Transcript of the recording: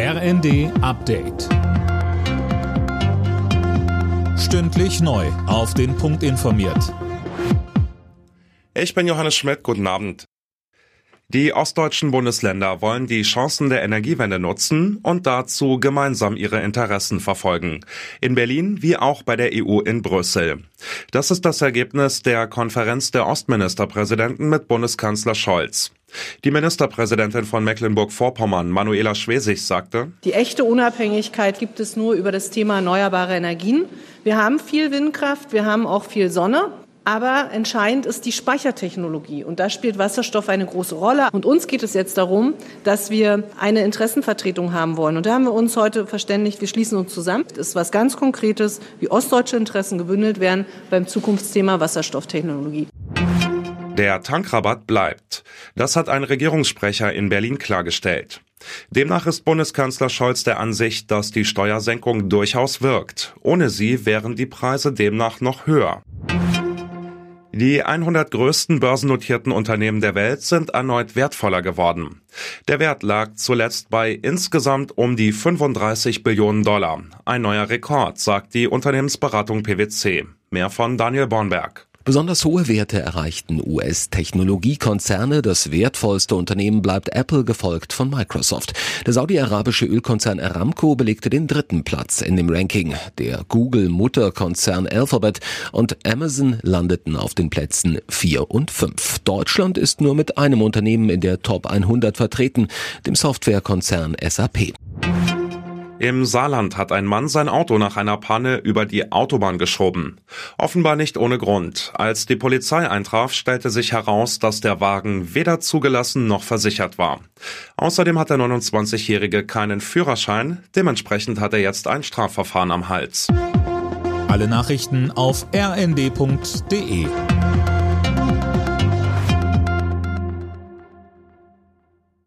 RND Update. Stündlich neu. Auf den Punkt informiert. Ich bin Johannes Schmidt. Guten Abend. Die ostdeutschen Bundesländer wollen die Chancen der Energiewende nutzen und dazu gemeinsam ihre Interessen verfolgen. In Berlin wie auch bei der EU in Brüssel. Das ist das Ergebnis der Konferenz der Ostministerpräsidenten mit Bundeskanzler Scholz. Die Ministerpräsidentin von Mecklenburg-Vorpommern, Manuela Schwesig, sagte, Die echte Unabhängigkeit gibt es nur über das Thema erneuerbare Energien. Wir haben viel Windkraft, wir haben auch viel Sonne. Aber entscheidend ist die Speichertechnologie. Und da spielt Wasserstoff eine große Rolle. Und uns geht es jetzt darum, dass wir eine Interessenvertretung haben wollen. Und da haben wir uns heute verständigt, wir schließen uns zusammen. Das ist was ganz Konkretes, wie ostdeutsche Interessen gebündelt werden beim Zukunftsthema Wasserstofftechnologie. Der Tankrabatt bleibt. Das hat ein Regierungssprecher in Berlin klargestellt. Demnach ist Bundeskanzler Scholz der Ansicht, dass die Steuersenkung durchaus wirkt. Ohne sie wären die Preise demnach noch höher. Die 100 größten börsennotierten Unternehmen der Welt sind erneut wertvoller geworden. Der Wert lag zuletzt bei insgesamt um die 35 Billionen Dollar. Ein neuer Rekord, sagt die Unternehmensberatung PwC. Mehr von Daniel Bornberg. Besonders hohe Werte erreichten US-Technologiekonzerne. Das wertvollste Unternehmen bleibt Apple, gefolgt von Microsoft. Der saudi-arabische Ölkonzern Aramco belegte den dritten Platz in dem Ranking. Der Google-Mutterkonzern Alphabet und Amazon landeten auf den Plätzen 4 und 5. Deutschland ist nur mit einem Unternehmen in der Top 100 vertreten, dem Softwarekonzern SAP. Im Saarland hat ein Mann sein Auto nach einer Panne über die Autobahn geschoben. Offenbar nicht ohne Grund. Als die Polizei eintraf, stellte sich heraus, dass der Wagen weder zugelassen noch versichert war. Außerdem hat der 29-Jährige keinen Führerschein. Dementsprechend hat er jetzt ein Strafverfahren am Hals. Alle Nachrichten auf rnd.de